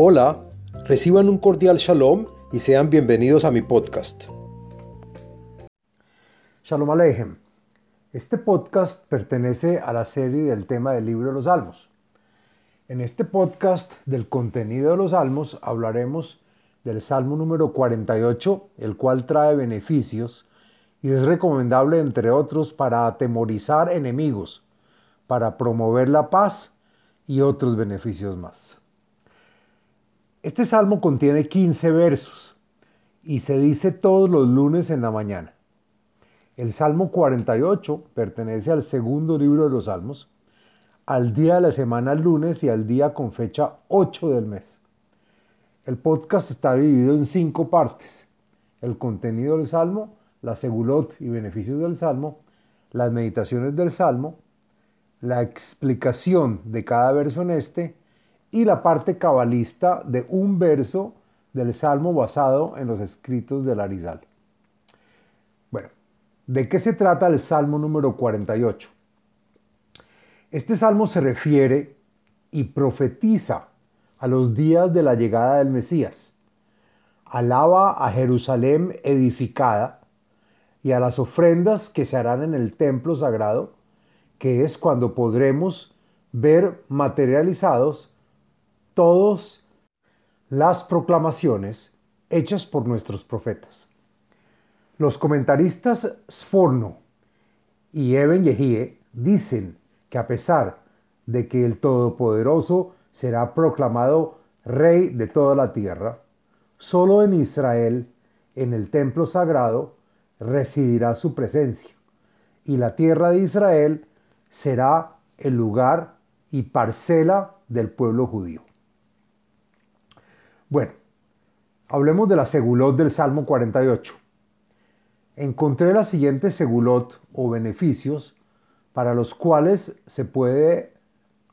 Hola, reciban un cordial shalom y sean bienvenidos a mi podcast. Shalom Aleichem. Este podcast pertenece a la serie del tema del libro de los Salmos. En este podcast del contenido de los Salmos hablaremos del Salmo número 48, el cual trae beneficios y es recomendable, entre otros, para atemorizar enemigos, para promover la paz y otros beneficios más. Este salmo contiene 15 versos y se dice todos los lunes en la mañana. El Salmo 48 pertenece al segundo libro de los Salmos, al día de la semana lunes y al día con fecha 8 del mes. El podcast está dividido en cinco partes. El contenido del Salmo, la segulot y beneficios del Salmo, las meditaciones del Salmo, la explicación de cada verso en este y la parte cabalista de un verso del Salmo basado en los escritos del Arizal. Bueno, ¿de qué se trata el Salmo número 48? Este salmo se refiere y profetiza a los días de la llegada del Mesías. Alaba a Jerusalén edificada y a las ofrendas que se harán en el templo sagrado, que es cuando podremos ver materializados todas las proclamaciones hechas por nuestros profetas. Los comentaristas Sforno y Eben Yehie dicen que a pesar de que el Todopoderoso será proclamado Rey de toda la tierra, solo en Israel, en el templo sagrado, residirá su presencia, y la tierra de Israel será el lugar y parcela del pueblo judío. Bueno, hablemos de la segulot del Salmo 48. Encontré la siguiente segulot o beneficios para los cuales se puede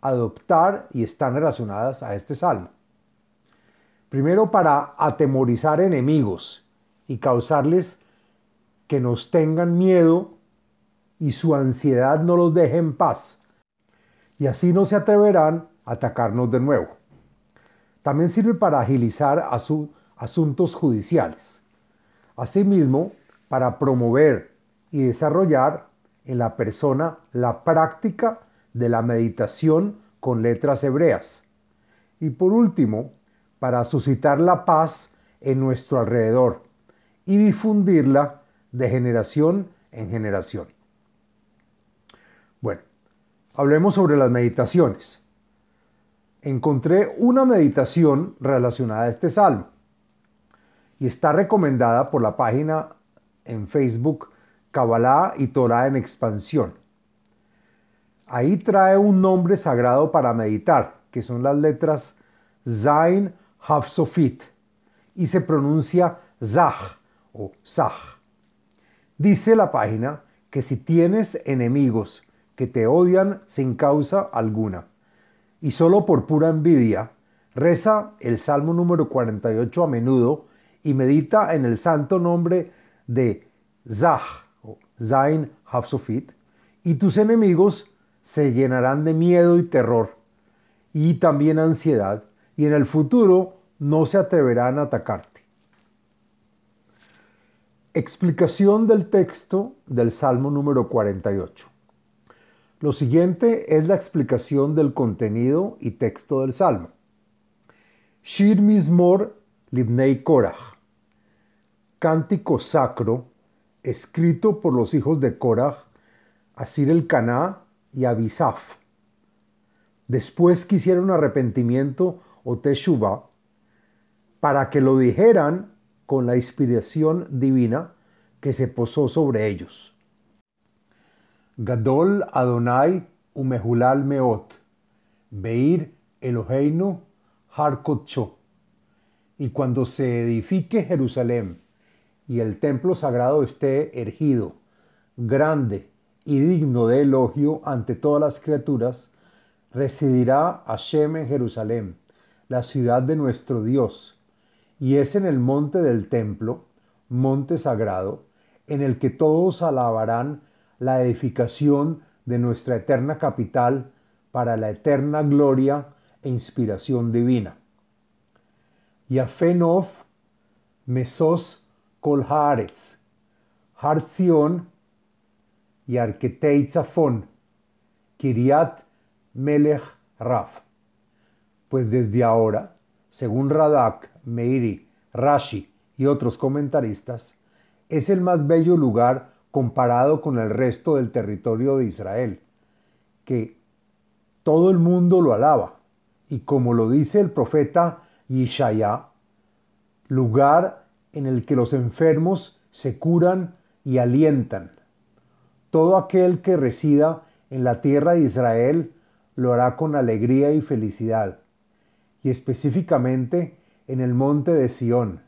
adoptar y están relacionadas a este salmo. Primero, para atemorizar enemigos y causarles que nos tengan miedo y su ansiedad no los deje en paz. Y así no se atreverán a atacarnos de nuevo. También sirve para agilizar asuntos judiciales. Asimismo, para promover y desarrollar en la persona la práctica de la meditación con letras hebreas. Y por último, para suscitar la paz en nuestro alrededor y difundirla de generación en generación. Bueno, hablemos sobre las meditaciones encontré una meditación relacionada a este salmo y está recomendada por la página en Facebook Kabbalah y Torah en expansión. Ahí trae un nombre sagrado para meditar, que son las letras Zain Hafsofit y se pronuncia Zah o Zah. Dice la página que si tienes enemigos que te odian sin causa alguna, y solo por pura envidia, reza el Salmo número 48 a menudo y medita en el santo nombre de Zah, o Zain Hafsofit, y tus enemigos se llenarán de miedo y terror, y también ansiedad, y en el futuro no se atreverán a atacarte. Explicación del texto del Salmo número 48. Lo siguiente es la explicación del contenido y texto del Salmo. Shir Mismor Libnei Korach. Cántico sacro escrito por los hijos de Korach, Asir el Caná y Abisaf. Después quisieron arrepentimiento o teshuva para que lo dijeran con la inspiración divina que se posó sobre ellos. Gadol Adonai umehulal meot, Beir Eloheinu Harkotcho. Y cuando se edifique Jerusalén y el templo sagrado esté ergido, grande y digno de elogio ante todas las criaturas, residirá Hashem en Jerusalén, la ciudad de nuestro Dios, y es en el monte del templo, monte sagrado, en el que todos alabarán la edificación de nuestra eterna capital para la eterna gloria e inspiración divina. Yafenov, Mesos Kol Haaretz, Har Zion, Yarketei Tzafon, Kiriat Melech Raf. Pues desde ahora, según Radak, Meiri, Rashi y otros comentaristas, es el más bello lugar comparado con el resto del territorio de Israel, que todo el mundo lo alaba. Y como lo dice el profeta Yishaya, lugar en el que los enfermos se curan y alientan. Todo aquel que resida en la tierra de Israel lo hará con alegría y felicidad, y específicamente en el monte de Sión,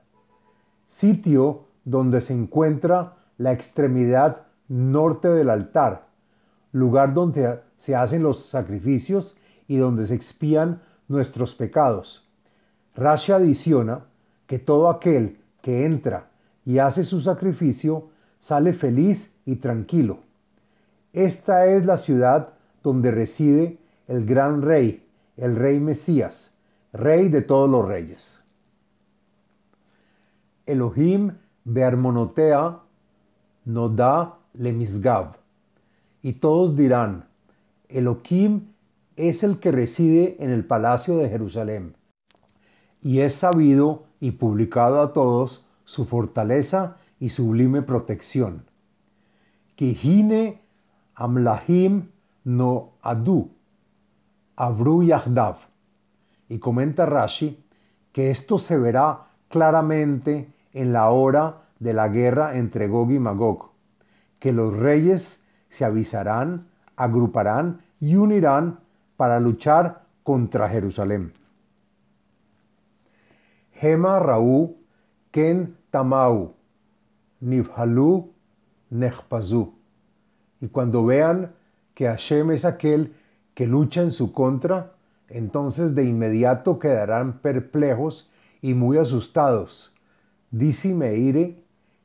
sitio donde se encuentra la extremidad norte del altar, lugar donde se hacen los sacrificios y donde se expían nuestros pecados. Rashi adiciona que todo aquel que entra y hace su sacrificio sale feliz y tranquilo. Esta es la ciudad donde reside el gran rey, el rey Mesías, rey de todos los reyes. Elohim Bearmonotea Y todos dirán, Elohim es el que reside en el palacio de Jerusalén. Y es sabido y publicado a todos su fortaleza y sublime protección. Kihine Amlahim no Adu, Abru Yahdav. Y comenta Rashi que esto se verá claramente en la hora de la guerra entre Gog y Magog, que los reyes se avisarán, agruparán y unirán para luchar contra Jerusalén. Hema Raú, Ken Tamau, Nibhalu, Nechpazu. Y cuando vean que Hashem es aquel que lucha en su contra, entonces de inmediato quedarán perplejos y muy asustados. Dice Meire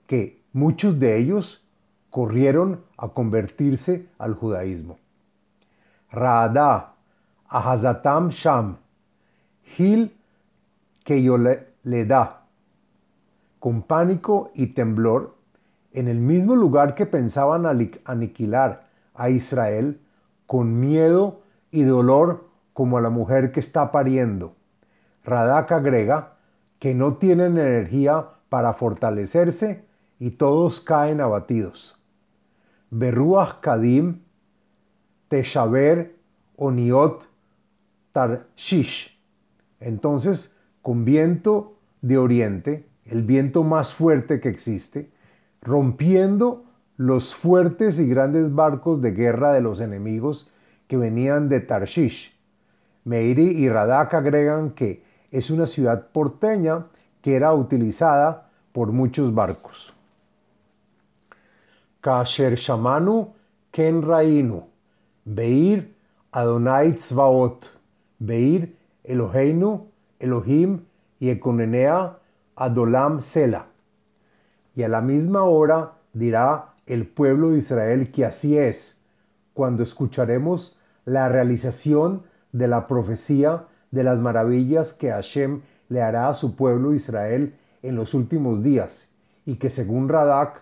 que muchos de ellos corrieron a convertirse al judaísmo. Raada, Ahazatam Sham, Gil da, con pánico y temblor, en el mismo lugar que pensaban aniquilar a Israel, con miedo y dolor como a la mujer que está pariendo. Radak agrega que no tienen energía para fortalecerse y todos caen abatidos. Berruach Kadim, Teshaber, Oniot, Tarshish. Entonces, con viento de oriente, el viento más fuerte que existe, rompiendo los fuertes y grandes barcos de guerra de los enemigos que venían de Tarshish. Meiri y Radak agregan que es una ciudad porteña que era utilizada por muchos barcos. Adonai Tzvaot, Beir Eloheinu, Elohim y Econenea Adolam Sela. Y a la misma hora dirá el pueblo de Israel que así es, cuando escucharemos la realización de la profecía de las maravillas que Hashem le hará a su pueblo Israel en los últimos días, y que según Radak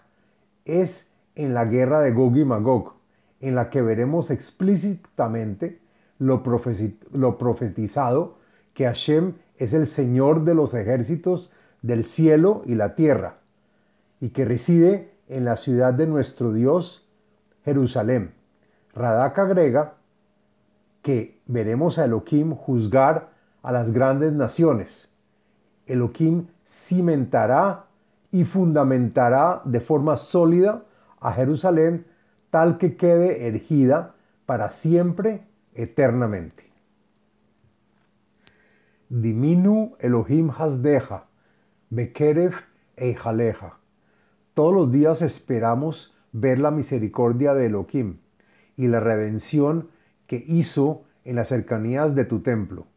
es en la guerra de Gog y Magog, en la que veremos explícitamente lo, profetizado que Hashem es el Señor de los ejércitos del cielo y la tierra, y que reside en la ciudad de nuestro Dios, Jerusalén. Radak agrega que veremos a Elohim juzgar a las grandes naciones. Elohim cimentará y fundamentará de forma sólida a Jerusalén tal que quede erigida para siempre, eternamente. Diminu Elohim Hasdeja, Bekerev Eijaleja. Todos los días esperamos ver la misericordia de Elohim y la redención que hizo en las cercanías de tu templo.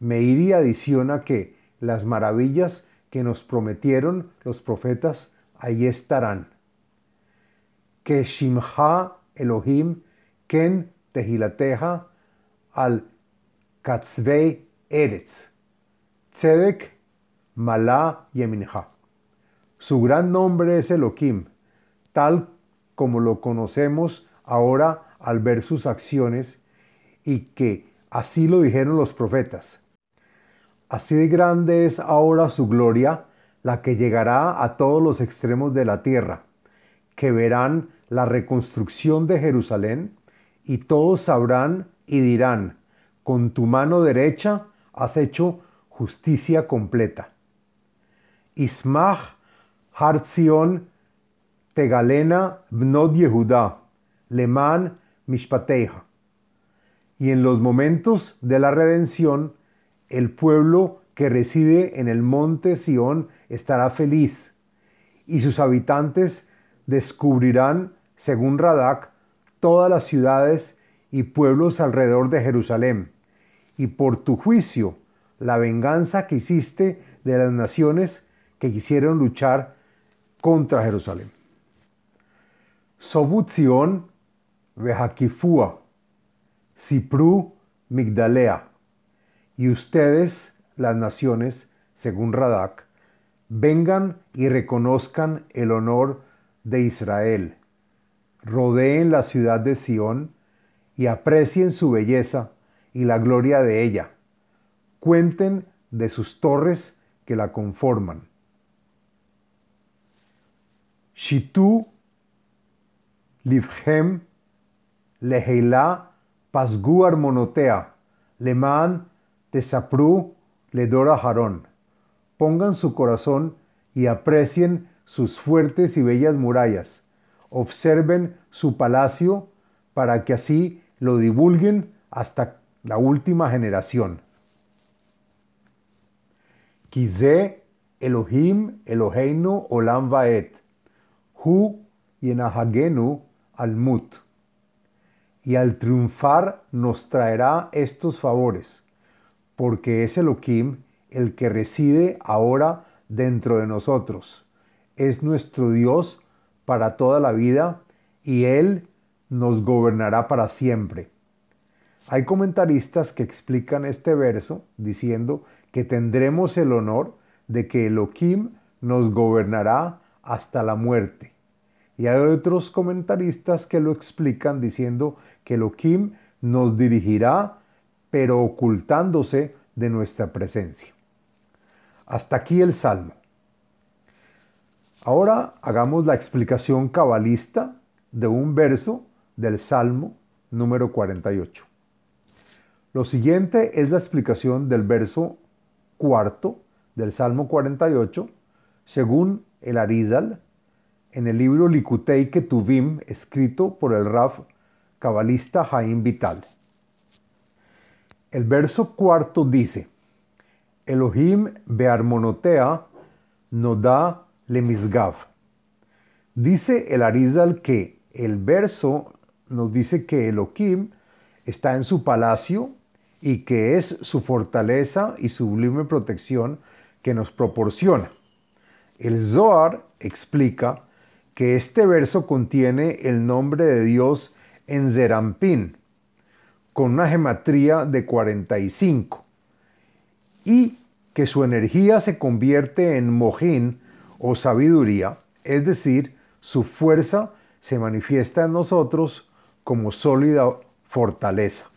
Meiri adiciona que las maravillas que nos prometieron los profetas ahí estarán. Que Shimha Elohim ken tehilateja al katzvei eretz. Tzedek Malá y Eminja. Su gran nombre es Elohim, tal como lo conocemos ahora al ver sus acciones y que así lo dijeron los profetas. Así de grande es ahora su gloria, la que llegará a todos los extremos de la tierra, que verán la reconstrucción de Jerusalén, y todos sabrán y dirán, con tu mano derecha has hecho justicia completa. Ismach Hartzion Tegalena Bnod Yehuda, Leman Mishpateja. Y en los momentos de la redención, el pueblo que reside en el monte Sión estará feliz, y sus habitantes descubrirán, según Radak, todas las ciudades y pueblos alrededor de Jerusalén, y por tu juicio, la venganza que hiciste de las naciones que quisieron luchar contra Jerusalén. Sovutzion Vehakifua, Sipru Migdalea, y ustedes, las naciones, según Radak, vengan y reconozcan el honor de Israel, rodeen la ciudad de Sión y aprecien su belleza y la gloria de ella, cuenten de sus torres que la conforman. Shitu Livhem Leheila Pasgu Armonotea Leman Tesapru Ledora Harón. Pongan su corazón y aprecien sus fuertes y bellas murallas. Observen su palacio para que así lo divulguen hasta la última generación. Kize Elohim Eloheinu Olam Vaet. Hu Yenahagenu Almut. Y al triunfar nos traerá estos favores, porque es Elohim el que reside ahora dentro de nosotros. Es nuestro Dios para toda la vida y Él nos gobernará para siempre. Hay comentaristas que explican este verso diciendo que tendremos el honor de que Elohim nos gobernará hasta la muerte. Y hay otros comentaristas que lo explican diciendo que Elohim nos dirigirá, pero ocultándose de nuestra presencia. Hasta aquí el Salmo. Ahora hagamos la explicación cabalista de un verso del Salmo número 48. Lo siguiente es la explicación del verso cuarto del Salmo 48, según el Arizal, en el libro Likutei Ketuvim, escrito por el Raf cabalista Jaim Vital. El verso cuarto dice, Elohim bearmonotea da le misgav. Dice el Arizal que el verso nos dice que Elohim está en su palacio y que es su fortaleza y sublime protección que nos proporciona. El Zohar explica que este verso contiene el nombre de Dios en Zerampín, con una gematría de 45, y que su energía se convierte en mojín o sabiduría, es decir, su fuerza se manifiesta en nosotros como sólida fortaleza.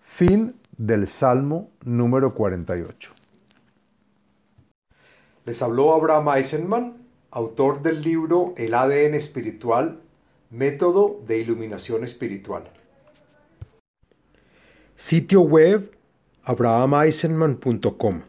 Fin del Salmo número 48. Les habló Abraham Eisenman, autor del libro El ADN espiritual, método de iluminación espiritual. Sitio web abrahameisenman.com